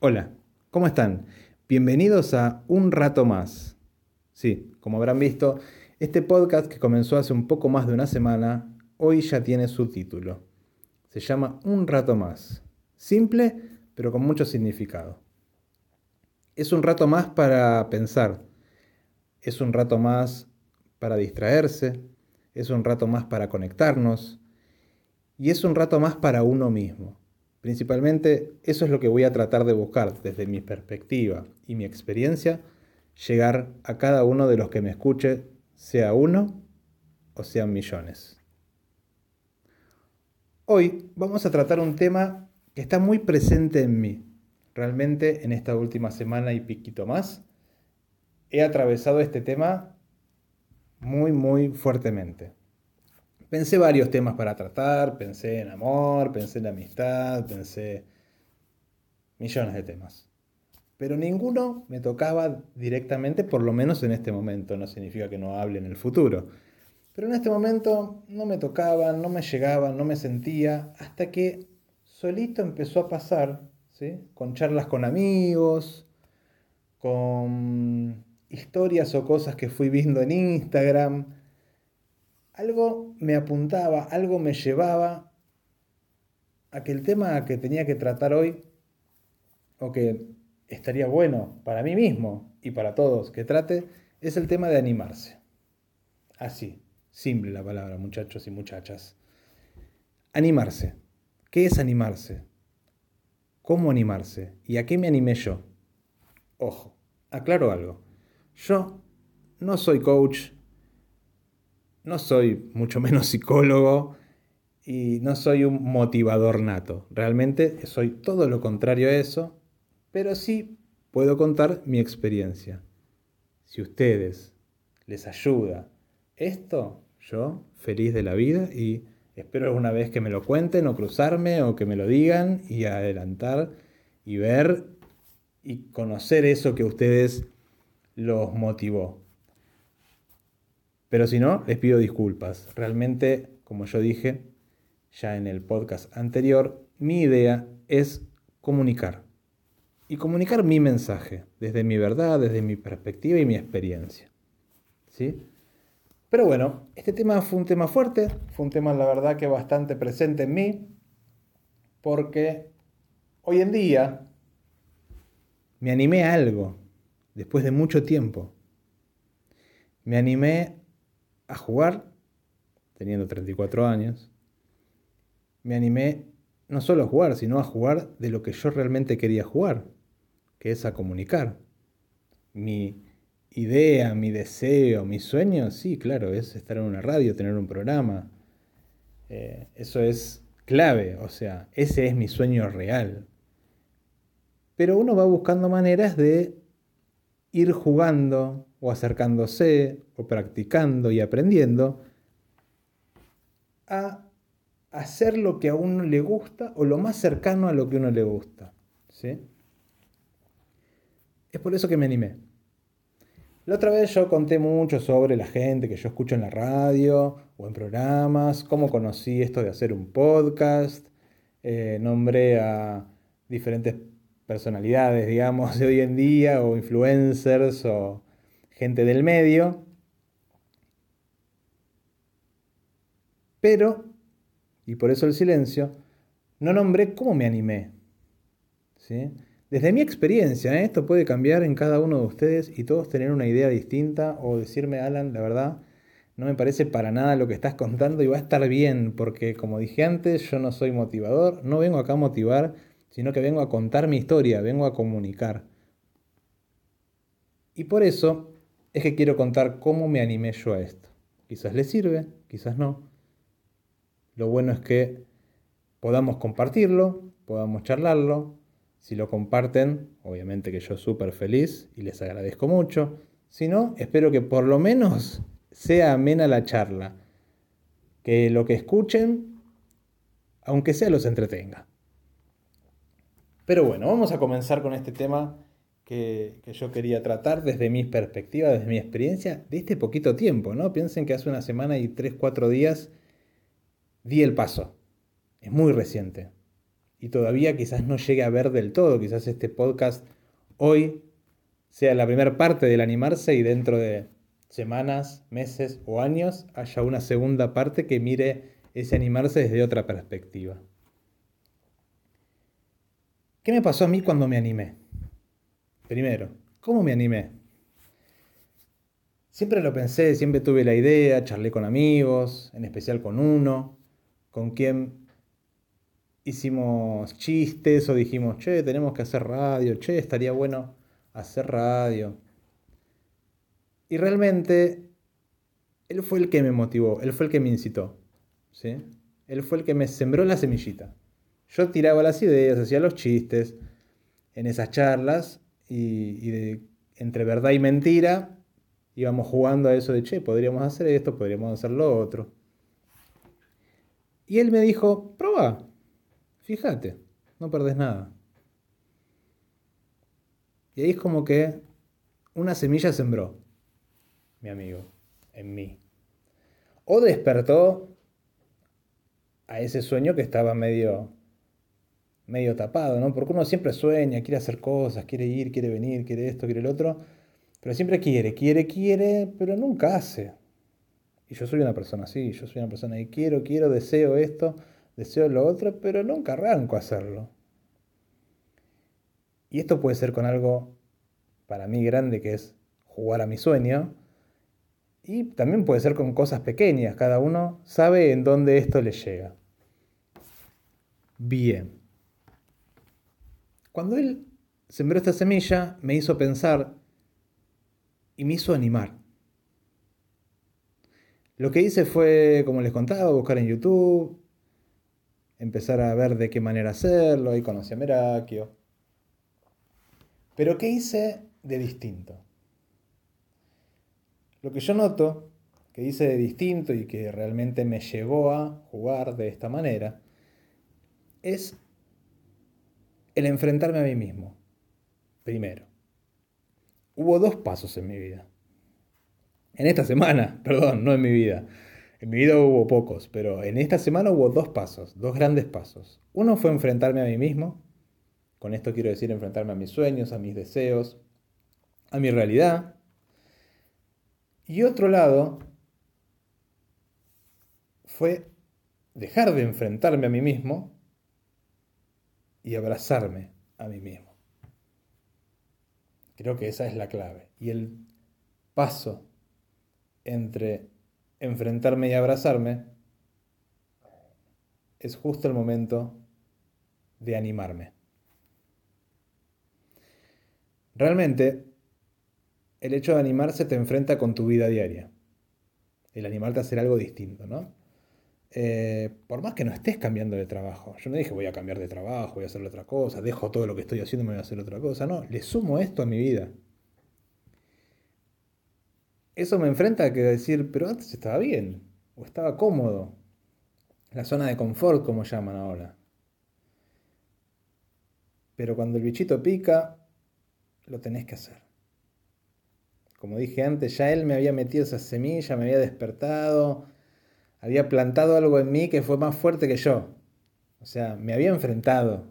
Hola, ¿cómo están? Bienvenidos a Un Rato Más. Sí, como habrán visto, este podcast que comenzó hace un poco más de una semana, hoy ya tiene su título. Se llama Un Rato Más. Simple, pero con mucho significado. Es un rato más para pensar. Es un rato más para distraerse. Es un rato más para conectarnos. Y es un rato más para uno mismo. Principalmente eso es lo que voy a tratar de buscar desde mi perspectiva y mi experiencia, llegar a cada uno de los que me escuche, sea uno o sean millones. Hoy vamos a tratar un tema que está muy presente en mí. Realmente en esta última semana y piquito más, he atravesado este tema muy, muy fuertemente. Pensé varios temas para tratar, pensé en amor, pensé en amistad, pensé millones de temas. Pero ninguno me tocaba directamente, por lo menos en este momento, no significa que no hable en el futuro. Pero en este momento no me tocaban, no me llegaban, no me sentía, hasta que solito empezó a pasar, ¿sí? con charlas con amigos, con historias o cosas que fui viendo en Instagram, algo me apuntaba, algo me llevaba a que el tema que tenía que tratar hoy, o que estaría bueno para mí mismo y para todos que trate, es el tema de animarse. Así, simple la palabra, muchachos y muchachas. Animarse. ¿Qué es animarse? ¿Cómo animarse? ¿Y a qué me animé yo? Ojo, aclaro algo. Yo no soy coach, no soy mucho menos psicólogo y no soy un motivador nato. Realmente soy todo lo contrario a eso, pero sí puedo contar mi experiencia. Si ustedes les ayuda esto, yo feliz de la vida y espero alguna vez que me lo cuenten o cruzarme o que me lo digan y adelantar y ver y conocer eso que ustedes los motivó. Pero si no, les pido disculpas. Realmente, como yo dije ya en el podcast anterior, mi idea es comunicar. Y comunicar mi mensaje, desde mi verdad, desde mi perspectiva y mi experiencia. ¿Sí? Pero bueno, este tema fue un tema fuerte, fue un tema la verdad que bastante presente en mí, porque hoy en día me animé a algo, después de mucho tiempo. Me animé a jugar, teniendo 34 años, me animé no solo a jugar, sino a jugar de lo que yo realmente quería jugar, que es a comunicar. Mi idea, mi deseo, mi sueño, sí, claro, es estar en una radio, tener un programa. Eh, eso es clave, o sea, ese es mi sueño real. Pero uno va buscando maneras de ir jugando o acercándose o practicando y aprendiendo a hacer lo que a uno le gusta o lo más cercano a lo que a uno le gusta. ¿sí? Es por eso que me animé. La otra vez yo conté mucho sobre la gente que yo escucho en la radio o en programas, cómo conocí esto de hacer un podcast, eh, nombré a diferentes personalidades, digamos, de hoy en día, o influencers, o gente del medio. Pero, y por eso el silencio, no nombré cómo me animé. ¿sí? Desde mi experiencia, ¿eh? esto puede cambiar en cada uno de ustedes y todos tener una idea distinta o decirme, Alan, la verdad, no me parece para nada lo que estás contando y va a estar bien, porque como dije antes, yo no soy motivador, no vengo acá a motivar, sino que vengo a contar mi historia, vengo a comunicar. Y por eso es que quiero contar cómo me animé yo a esto. Quizás les sirve, quizás no. Lo bueno es que podamos compartirlo, podamos charlarlo. Si lo comparten, obviamente que yo súper feliz y les agradezco mucho. Si no, espero que por lo menos sea amena la charla. Que lo que escuchen, aunque sea, los entretenga. Pero bueno, vamos a comenzar con este tema que, yo quería tratar desde mi perspectiva, desde mi experiencia, de este poquito tiempo, ¿no? Piensen que hace una semana y tres, cuatro días di el paso. Es muy reciente. y todavía quizás no llegue a ver del todo, quizás este podcast hoy sea la primera parte del animarse y dentro de semanas, meses o años haya una segunda parte que mire ese animarse desde otra perspectiva. ¿Qué me pasó a mí cuando me animé? Primero, ¿cómo me animé? Siempre lo pensé, siempre tuve la idea, charlé con amigos, en especial con uno, con quien hicimos chistes o dijimos, che, tenemos que hacer radio, che, estaría bueno hacer radio. Y realmente, él fue el que me motivó, él fue el que me incitó. ¿sí? Él fue el que me sembró la semillita. Yo tiraba las ideas, hacía los chistes en esas charlas y, entre verdad y mentira íbamos jugando a eso de, che, podríamos hacer esto, podríamos hacer lo otro. Y él me dijo, prueba, fíjate, no perdés nada. Y ahí es como que una semilla sembró, mi amigo, en mí. O despertó a ese sueño que estaba medio, medio tapado, ¿no? Porque uno siempre sueña, quiere hacer cosas, quiere ir, quiere venir, quiere esto, quiere el otro, pero siempre quiere, quiere, quiere, pero nunca hace. Y yo soy una persona así, yo soy una persona que quiero, quiero, deseo esto, deseo lo otro, pero nunca arranco a hacerlo. Y esto puede ser con algo para mí grande que es jugar a mi sueño, y también puede ser con cosas pequeñas, cada uno sabe en dónde esto le llega. Bien. Cuando él sembró esta semilla, me hizo pensar y me hizo animar. Lo que hice fue, como les contaba, buscar en YouTube, empezar a ver de qué manera hacerlo, ahí conocí a Merakio. Pero ¿qué hice de distinto? Lo que yo noto, que hice de distinto y que realmente me llevó a jugar de esta manera, es el enfrentarme a mí mismo. Primero. Hubo dos pasos en mi vida. En esta semana, perdón, no en mi vida. En mi vida hubo pocos, pero en esta semana hubo dos pasos, dos grandes pasos. Uno fue enfrentarme a mí mismo. Con esto quiero decir enfrentarme a mis sueños, a mis deseos, a mi realidad, y otro lado fue dejar de enfrentarme a mí mismo y abrazarme a mí mismo. Creo que esa es la clave. Y el paso entre enfrentarme y abrazarme es justo el momento de animarme. Realmente, el hecho de animarse te enfrenta con tu vida diaria. El animarte a hacer algo distinto, ¿no? Eh, por más que no estés cambiando de trabajo. Yo no dije voy a cambiar de trabajo, voy a hacer otra cosa, dejo todo lo que estoy haciendo y me voy a hacer otra cosa. No, le sumo esto a mi vida. Eso me enfrenta a que decir, pero antes estaba bien, o estaba cómodo. La zona de confort, como llaman ahora. Pero cuando el bichito pica, lo tenés que hacer. Como dije antes, ya él me había metido esa semilla, me había despertado, había plantado algo en mí que fue más fuerte que yo. O sea, me había enfrentado.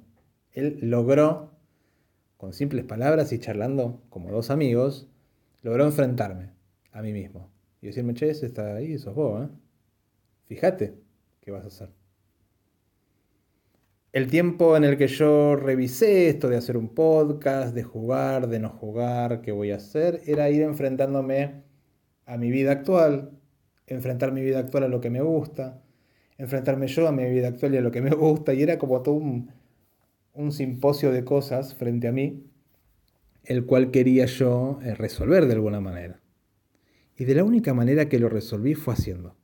Él logró, con simples palabras y charlando como dos amigos, logró enfrentarme a mí mismo. Y decirme, che, ese está ahí, sos vos, ¿eh? Fíjate qué vas a hacer el tiempo en el que yo revisé esto de hacer un podcast, de jugar, de no jugar, qué voy a hacer, era ir enfrentándome a mi vida actual, enfrentar mi vida actual a lo que me gusta, enfrentarme yo a mi vida actual y a lo que me gusta, y era como todo un, un simposio de cosas frente a mí, el cual quería yo eh, resolver de alguna manera. Y de la única manera que lo resolví fue haciendo.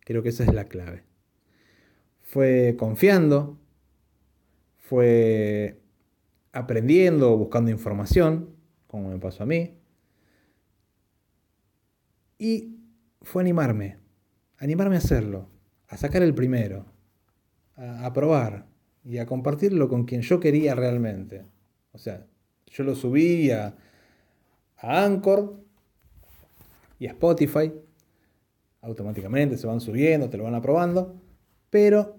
Creo que esa es la clave. Fue confiando, fue aprendiendo, buscando información, como me pasó a mí. Y fue animarme, animarme a hacerlo, a sacar el primero, a, probar y a compartirlo con quien yo quería realmente. O sea, yo lo subí a, a Anchor y a Spotify. Automáticamente se van subiendo, te lo van aprobando. Pero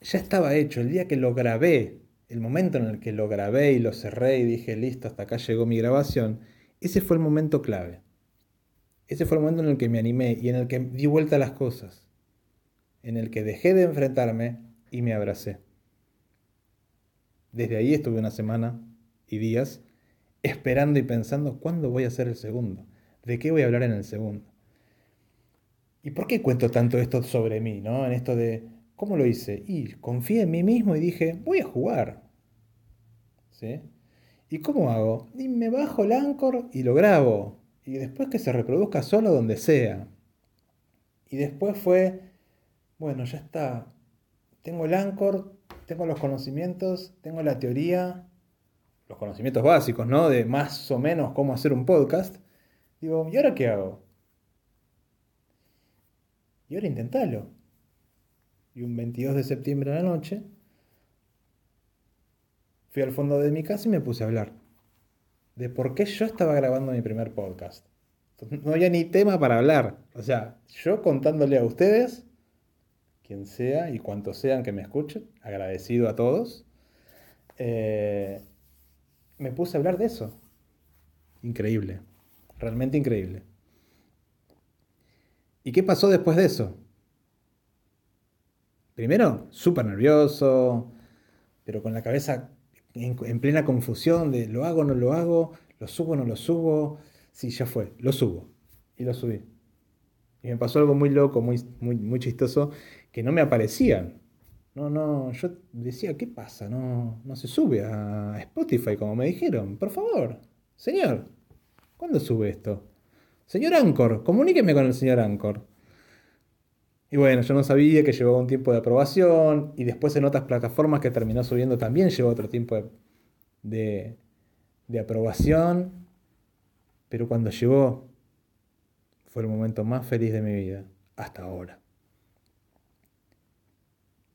ya estaba hecho. El día que lo grabé, el momento en el que lo grabé y lo cerré y dije, listo, hasta acá llegó mi grabación, ese fue el momento clave. Ese fue el momento en el que me animé y en el que di vuelta a las cosas. En el que dejé de enfrentarme y me abracé. Desde ahí estuve una semana y días esperando y pensando cuándo voy a hacer el segundo, de qué voy a hablar en el segundo. ¿Y por qué cuento tanto esto sobre mí, no? En esto de ¿cómo lo hice? Y confié en mí mismo y dije, voy a jugar. ¿Sí? ¿Y cómo hago? Y me bajo el Anchor y lo grabo. Y después que se reproduzca solo donde sea. Y después fue, bueno, ya está. Tengo el Anchor, tengo los conocimientos, tengo la teoría, los conocimientos básicos, ¿no? De más o menos cómo hacer un podcast. Digo, ¿y ahora qué hago? Y ahora intentalo. Y un 22 de septiembre a la noche, fui al fondo de mi casa y me puse a hablar de por qué yo estaba grabando mi primer podcast. No había ni tema para hablar. O sea, yo contándole a ustedes, quien sea y cuantos sean que me escuchen, agradecido a todos, eh, me puse a hablar de eso. Increíble, realmente increíble. ¿Y qué pasó después de eso? Primero, súper nervioso, pero con la cabeza en, plena confusión de lo hago, no lo hago, lo subo, no lo subo. Sí, ya fue, lo subo. Y lo subí. Y me pasó algo muy loco, muy, muy, muy chistoso, que no me aparecían. No, no, yo decía, ¿qué pasa? No, no se sube a Spotify como me dijeron. Por favor, señor, ¿cuándo sube esto? Señor Anchor, comuníqueme con el señor Anchor. Y bueno, yo no sabía que llevaba un tiempo de aprobación y después en otras plataformas que terminó subiendo también llevó otro tiempo de, de, aprobación. Pero cuando llegó fue el momento más feliz de mi vida hasta ahora.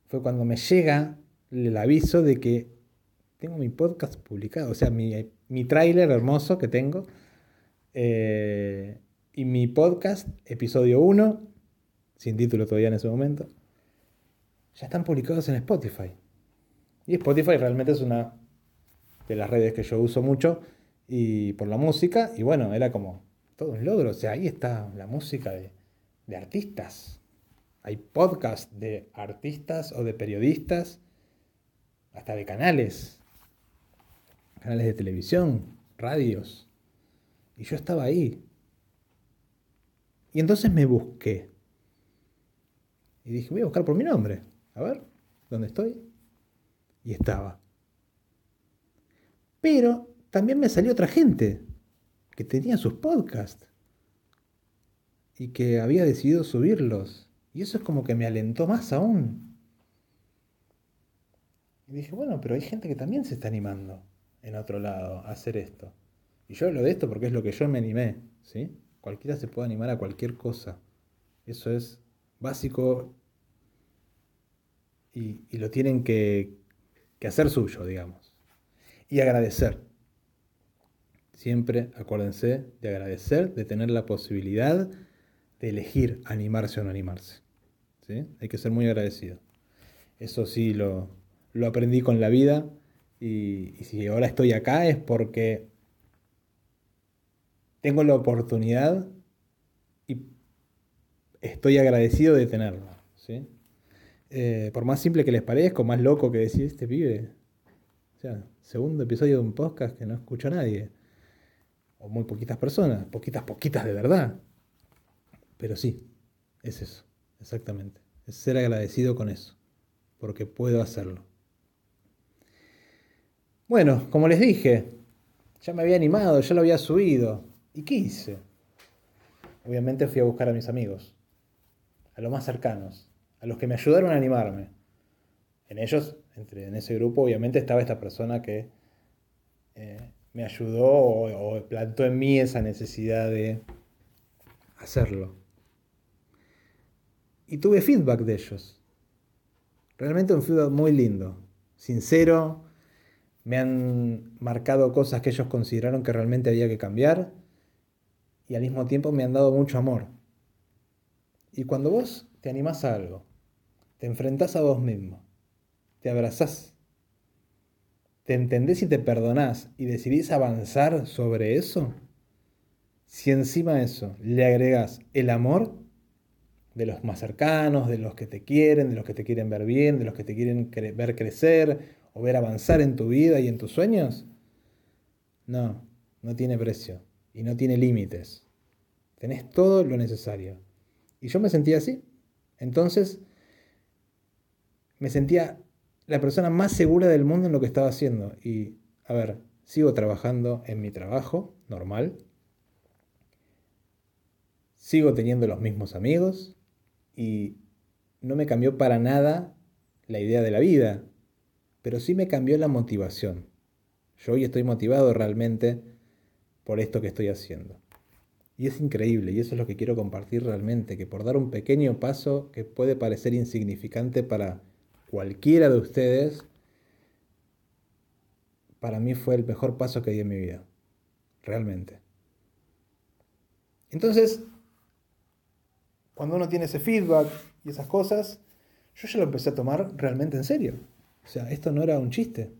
Fue cuando me llega el aviso de que tengo mi podcast publicado, o sea, mi, mi tráiler hermoso que tengo. Eh, y mi podcast, episodio 1, sin título todavía en ese momento, ya están publicados en Spotify. Y Spotify realmente es una de las redes que yo uso mucho y por la música, y bueno, era como todo un logro, o sea, ahí está la música de, de artistas. Hay podcasts de artistas o de periodistas, hasta de canales, canales de televisión, radios. Y yo estaba ahí. Y entonces me busqué. Y dije, voy a buscar por mi nombre. A ver, ¿dónde estoy? Y estaba. Pero también me salió otra gente que tenía sus podcasts y que había decidido subirlos. Y eso es como que me alentó más aún. Y dije, bueno, pero hay gente que también se está animando en otro lado a hacer esto. Y yo hablo de esto porque es lo que yo me animé, ¿sí? Cualquiera se puede animar a cualquier cosa. Eso es básico y, lo tienen que, hacer suyo, digamos. Y agradecer. Siempre acuérdense de agradecer, de tener la posibilidad de elegir animarse o no animarse. ¿sí? Hay que ser muy agradecido. Eso sí lo, aprendí con la vida y, si ahora estoy acá es porque tengo la oportunidad estoy agradecido de tenerla. ¿sí? Eh, por más simple que les parezca, más loco que decir este pibe. O sea, segundo episodio de un podcast que no escucha nadie. O muy poquitas personas, poquitas, poquitas de verdad. Pero sí, es eso, exactamente. Es ser agradecido con eso, porque puedo hacerlo. Bueno, como les dije, ya me había animado, ya lo había subido. ¿Y qué hice? Obviamente fui a buscar a mis amigos, a los más cercanos, a los que me ayudaron a animarme. En ellos, entre, en ese grupo, obviamente estaba esta persona que eh, me ayudó o, plantó en mí esa necesidad de hacerlo. Y tuve feedback de ellos. Realmente un feedback muy lindo, sincero. Me han marcado cosas que ellos consideraron que realmente había que cambiar y al mismo tiempo me han dado mucho amor. Y cuando vos te animás a algo, te enfrentás a vos mismo te abrazás, te entendés y te perdonás y decidís avanzar sobre eso, si encima de eso le agregás el amor de los más cercanos, de los que te quieren, de los que te quieren ver bien, de los que te quieren ver crecer o ver avanzar en tu vida y en tus sueños, no, no tiene precio y no tiene límites. Tenés todo lo necesario. Y yo me sentía así. Entonces, me sentía la persona más segura del mundo en lo que estaba haciendo. Y, a ver, sigo trabajando en mi trabajo normal. Sigo teniendo los mismos amigos. Y no me cambió para nada la idea de la vida. Pero sí me cambió la motivación. Yo hoy estoy motivado realmente por esto que estoy haciendo. Y es increíble, y eso es lo que quiero compartir realmente, que por dar un pequeño paso que puede parecer insignificante para cualquiera de ustedes, para mí fue el mejor paso que di en mi vida, realmente. Entonces, cuando uno tiene ese feedback y esas cosas, yo ya lo empecé a tomar realmente en serio. O sea, esto no era un chiste.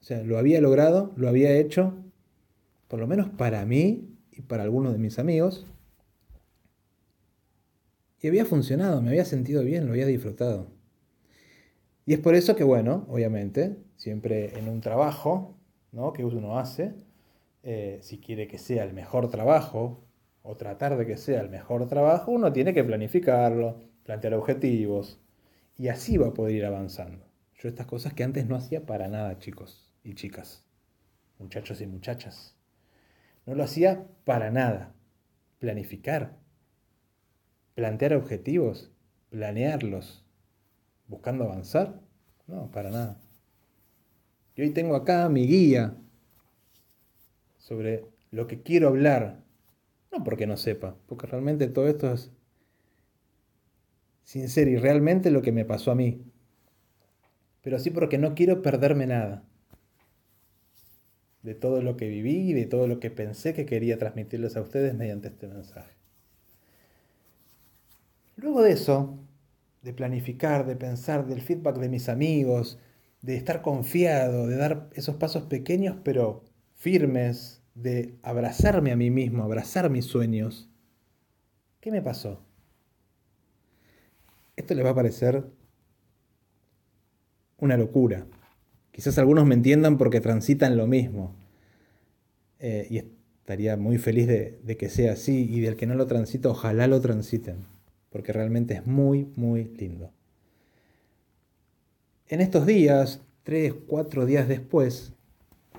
O sea, lo había logrado, lo había hecho, por lo menos para mí y para algunos de mis amigos. Y había funcionado, me había sentido bien, lo había disfrutado. Y es por eso que, bueno, obviamente, siempre en un trabajo ¿no? que uno hace, eh, si quiere que sea el mejor trabajo o tratar de que sea el mejor trabajo, uno tiene que planificarlo, plantear objetivos y así va a poder ir avanzando. Yo estas cosas que antes no hacía para nada, chicos y chicas, muchachos y muchachas. No lo hacía para nada. Planificar, plantear objetivos, planearlos, buscando avanzar. No, para nada. Y hoy tengo acá mi guía sobre lo que quiero hablar. No porque no sepa, porque realmente todo esto es sincero y realmente lo que me pasó a mí. Pero sí porque no quiero perderme nada de todo lo que viví y de todo lo que pensé que quería transmitirles a ustedes mediante este mensaje. Luego de eso, de planificar, de pensar, del feedback de mis amigos, de estar confiado, de dar esos pasos pequeños pero firmes, de abrazarme a mí mismo, abrazar mis sueños, ¿qué me pasó? Esto les va a parecer una locura, Quizás algunos me entiendan porque transitan lo mismo. Eh, y estaría muy feliz de, que sea así. Y del que no lo transita, ojalá lo transiten. Porque realmente es muy, muy lindo. En estos días, tres, cuatro días después,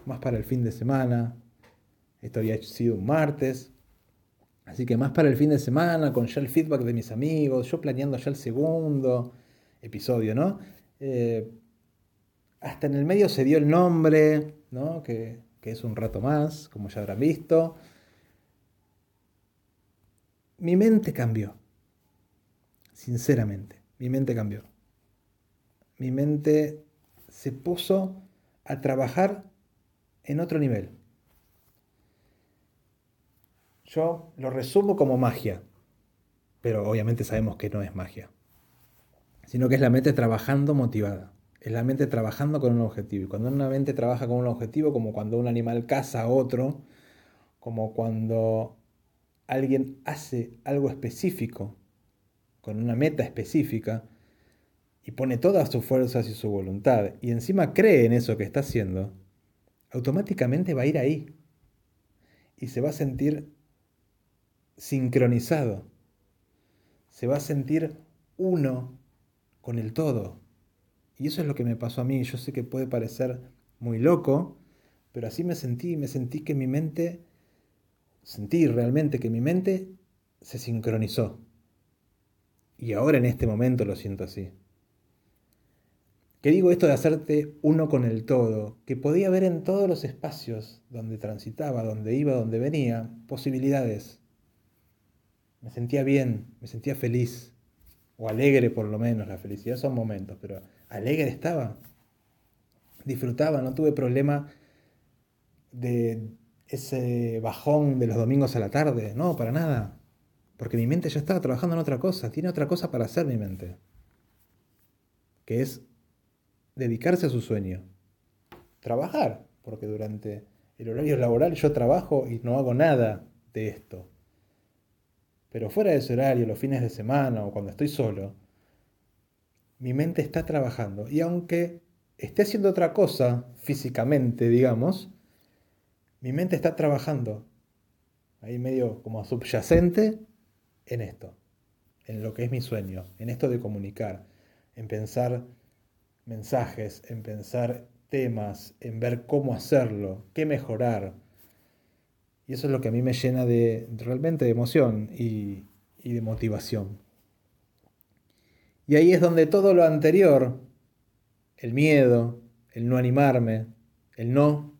más para el fin de semana, esto había sido un martes, así que más para el fin de semana, con ya el feedback de mis amigos, yo planeando ya el segundo episodio, ¿no? Eh, hasta en el medio se dio el nombre, ¿no? que, que es un rato más, como ya habrán visto. Mi mente cambió. Sinceramente, mi mente cambió. Mi mente se puso a trabajar en otro nivel. Yo lo resumo como magia, pero obviamente sabemos que no es magia, sino que es la mente trabajando motivada es la mente trabajando con un objetivo. Y cuando una mente trabaja con un objetivo, como cuando un animal caza a otro, como cuando alguien hace algo específico, con una meta específica, y pone todas sus fuerzas y su voluntad, y encima cree en eso que está haciendo, automáticamente va a ir ahí. Y se va a sentir sincronizado. Se va a sentir uno con el todo. Y eso es lo que me pasó a mí. Yo sé que puede parecer muy loco, pero así me sentí, me sentí que mi mente, sentí realmente que mi mente se sincronizó. Y ahora en este momento lo siento así. Que digo esto de hacerte uno con el todo, que podía ver en todos los espacios donde transitaba, donde iba, donde venía, posibilidades. Me sentía bien, me sentía feliz, o alegre por lo menos, la felicidad son momentos, pero alegre estaba. Disfrutaba, no tuve problema de ese bajón de los domingos a la tarde, no, para nada. Porque mi mente ya estaba trabajando en otra cosa, tiene otra cosa para hacer mi mente. Que es dedicarse a su sueño. Trabajar, porque durante el horario laboral yo trabajo y no hago nada de esto. Pero fuera de ese horario, los fines de semana o cuando estoy solo, mi mente está trabajando. Y aunque esté haciendo otra cosa físicamente, digamos, mi mente está trabajando. Ahí medio como subyacente en esto, en lo que es mi sueño, en esto de comunicar, en pensar mensajes, en pensar temas, en ver cómo hacerlo, qué mejorar. Y eso es lo que a mí me llena de, realmente de emoción y, y de motivación. Y ahí es donde todo lo anterior, el miedo, el no animarme, el no,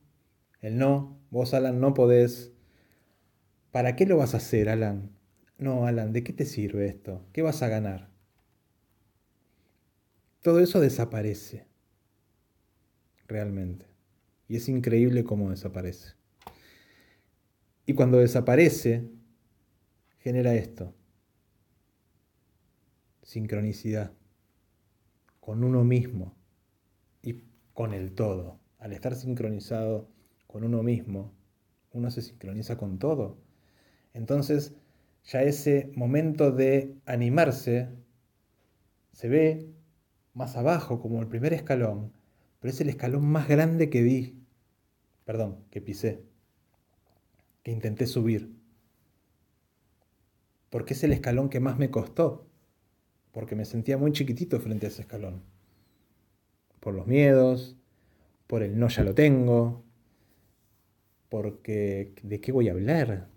el no, vos Alan no podés. ¿Para qué lo vas a hacer, Alan? No, Alan, ¿de qué te sirve esto? ¿Qué vas a ganar? Todo eso desaparece, realmente. Y es increíble cómo desaparece. Y cuando desaparece, genera esto. Sincronicidad. Con uno mismo y con el todo. Al estar sincronizado con uno mismo, uno se sincroniza con todo. Entonces, ya ese momento de animarse se ve más abajo, como el primer escalón, pero es el escalón más grande que di, perdón, que pisé, intenté subir. Porque es el escalón que más me costó, porque me sentía muy chiquitito frente a ese escalón. Por los miedos, por el no ya lo tengo, porque ¿de qué voy a hablar?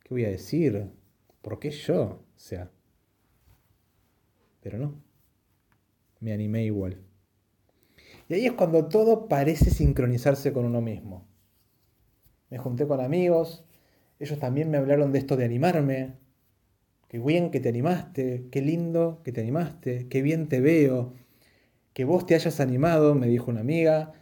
¿Qué voy a decir? ¿Por qué yo? O sea, pero no, me animé igual. Y ahí es cuando todo parece sincronizarse con uno mismo. Me junté con amigos, ellos también me hablaron de esto de animarme. Qué bien que te animaste, qué lindo que te animaste, qué bien te veo. Que vos te hayas animado, me dijo una amiga.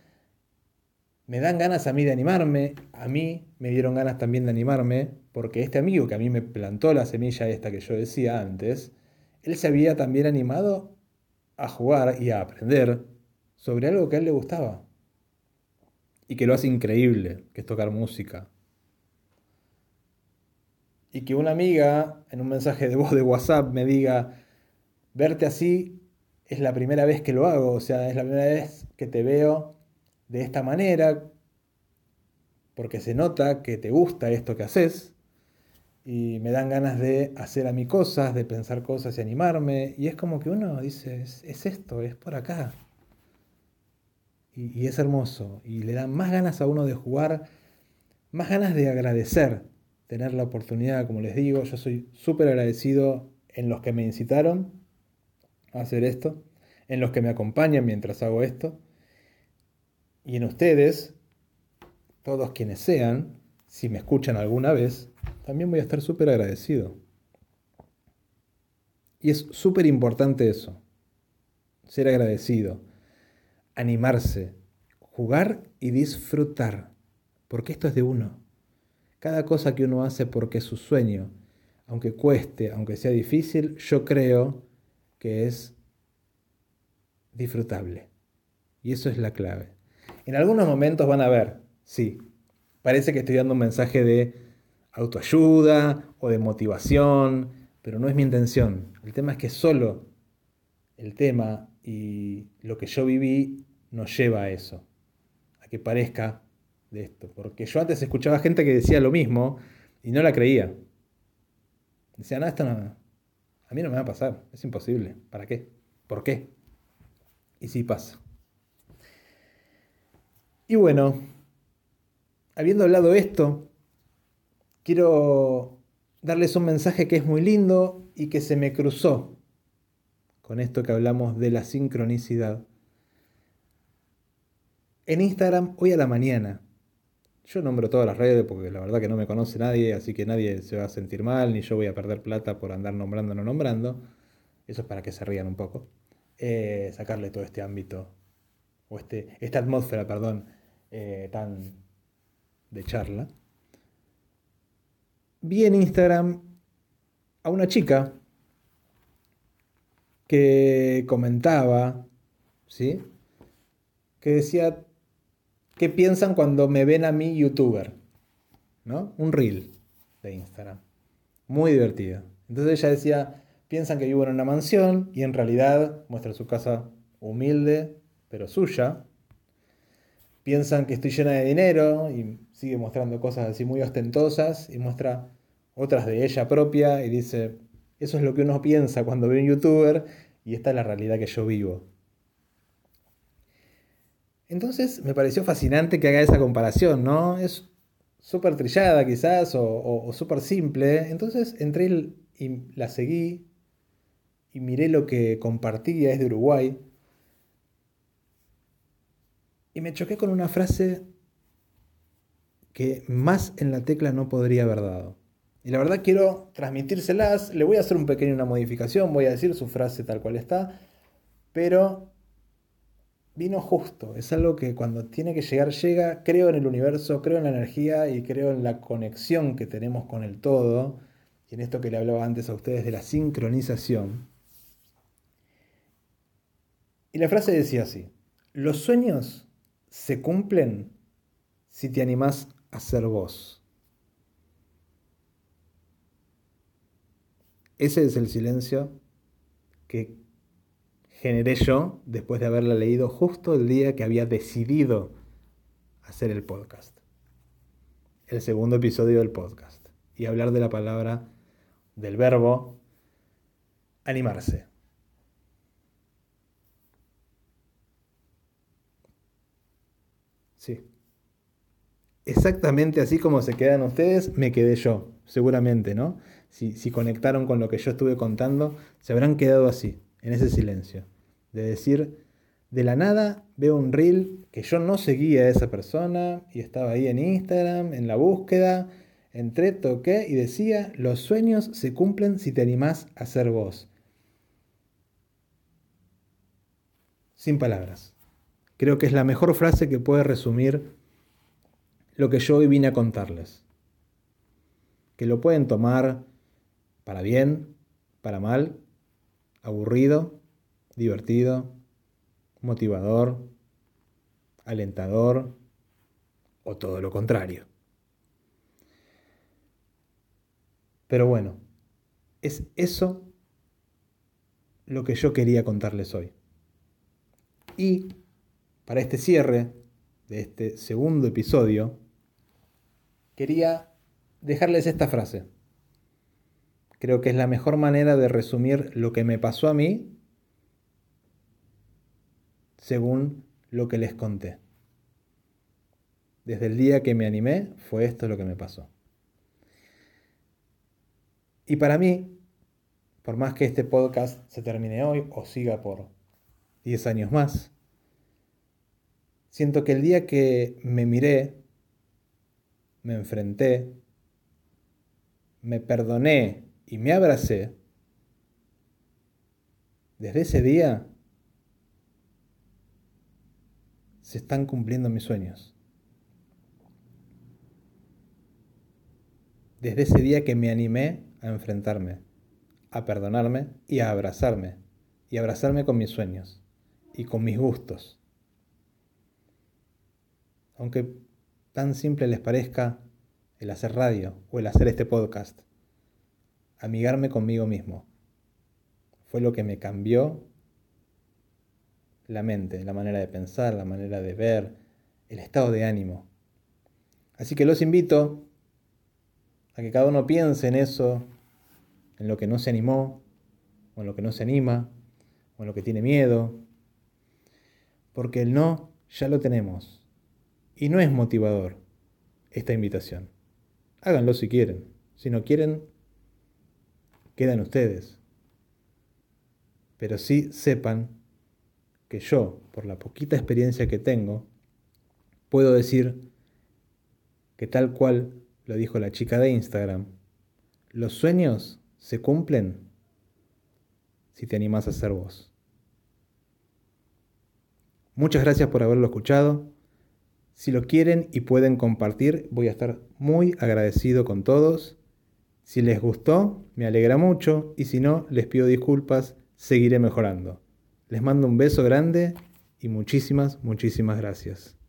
Me dan ganas a mí de animarme, a mí me dieron ganas también de animarme, porque este amigo que a mí me plantó la semilla esta que yo decía antes, él se había también animado a jugar y a aprender sobre algo que a él le gustaba. Y que lo hace increíble, que es tocar música. Y que una amiga en un mensaje de voz de WhatsApp me diga, verte así es la primera vez que lo hago, o sea, es la primera vez que te veo de esta manera, porque se nota que te gusta esto que haces y me dan ganas de hacer a mí cosas, de pensar cosas y animarme. Y es como que uno dice, es, esto, es por acá. Y, y, es hermoso. Y le dan más ganas a uno de jugar, más ganas de agradecer, tener la oportunidad, como les digo. Yo soy súper agradecido en los que me incitaron a hacer esto, en los que me acompañan mientras hago esto. Y en ustedes, todos quienes sean, si me escuchan alguna vez, también voy a estar súper agradecido. Y es súper importante eso, ser agradecido, animarse, jugar y disfrutar, porque esto es de uno. Cada cosa que uno hace porque es su sueño, aunque cueste, aunque sea difícil, yo creo que es disfrutable. Y eso es la clave. En algunos momentos van a ver, sí, parece que estoy dando un mensaje de autoayuda o de motivación, pero no es mi intención. El tema es que solo el tema y lo que yo viví nos lleva a eso, a que parezca de esto. Porque yo antes escuchaba gente que decía lo mismo y no la creía. Decía, no, esto no, a mí no me va a pasar, es imposible. ¿Para qué? ¿Por qué? Y sí pasa. Y bueno, habiendo hablado esto, quiero darles un mensaje que es muy lindo y que se me cruzó con esto que hablamos de la sincronicidad. En Instagram, hoy a la mañana, yo nombro todas las redes porque la verdad que no me conoce nadie, así que nadie se va a sentir mal, ni yo voy a perder plata por andar nombrando o no nombrando. Eso es para que se rían un poco. Eh, sacarle todo este ámbito, o este, esta atmósfera, perdón, eh, tan de charla, vi en Instagram a una chica que comentaba, ¿sí? que decía, ¿qué piensan cuando me ven a mí youtuber? ¿No? Un reel de Instagram. Muy divertido. Entonces ella decía, piensan que vivo en una mansión y en realidad muestra su casa humilde, pero suya. Piensan que estoy llena de dinero y sigue mostrando cosas así muy ostentosas y muestra otras de ella propia y dice, eso es lo que uno piensa cuando ve un youtuber y esta es la realidad que yo vivo. Entonces me pareció fascinante que haga esa comparación, ¿no? Es súper trillada quizás o, súper simple. Entonces entré y la seguí y miré lo que compartía, es de Uruguay. Y me choqué con una frase que más en la tecla no podría haber dado. Y la verdad quiero transmitírselas, le voy a hacer un pequeño una modificación, voy a decir su frase tal cual está, pero vino justo, es algo que cuando tiene que llegar llega, creo en el universo, creo en la energía y creo en la conexión que tenemos con el todo, y en esto que le hablaba antes a ustedes de la sincronización. Y la frase decía así, los sueños se cumplen si te animás a ser vos. Ese es el silencio que generé yo después de haberla leído justo el día que había decidido hacer el podcast. El segundo episodio del podcast. Y hablar de la palabra, del verbo, animarse. Sí. Exactamente así como se quedan ustedes, me quedé yo, seguramente, ¿no? si, conectaron con lo que yo estuve contando, se habrán quedado así, en ese silencio. De decir, de la nada veo un reel que yo no seguía a esa persona y estaba ahí en Instagram, en la búsqueda, entré, toqué y decía, los sueños se cumplen si te animás a ser vos. Sin palabras. Creo que es la mejor frase que puede resumir lo que yo hoy vine a contarles. Que lo pueden tomar para bien, para mal, aburrido, divertido, motivador, alentador o todo lo contrario. Pero bueno, es eso lo que yo quería contarles hoy. Y para este cierre de este segundo episodio, quería dejarles esta frase. Creo que es la mejor manera de resumir lo que me pasó a mí según lo que les conté. Desde el día que me animé fue esto lo que me pasó. Y para mí, por más que este podcast se termine hoy o siga por 10 años más, siento que el día que me miré, me enfrenté, me perdoné y me abracé, desde ese día se están cumpliendo mis sueños. Desde ese día que me animé a enfrentarme, a perdonarme y a abrazarme, y abrazarme con mis sueños y con mis gustos. Aunque tan simple les parezca el hacer radio o el hacer este podcast, amigarme conmigo mismo. Fue lo que me cambió la mente, la manera de pensar, la manera de ver, el estado de ánimo. Así que los invito a que cada uno piense en eso, en lo que no se animó, o en lo que no se anima, o en lo que tiene miedo, porque el no ya lo tenemos. Y no es motivador esta invitación. Háganlo si quieren. Si no quieren, quedan ustedes. Pero sí sepan que yo, por la poquita experiencia que tengo, puedo decir que tal cual lo dijo la chica de Instagram, los sueños se cumplen si te animas a ser vos. Muchas gracias por haberlo escuchado. Si lo quieren y pueden compartir, voy a estar muy agradecido con todos. Si les gustó, me alegra mucho y si no, les pido disculpas, seguiré mejorando. Les mando un beso grande y muchísimas, muchísimas gracias.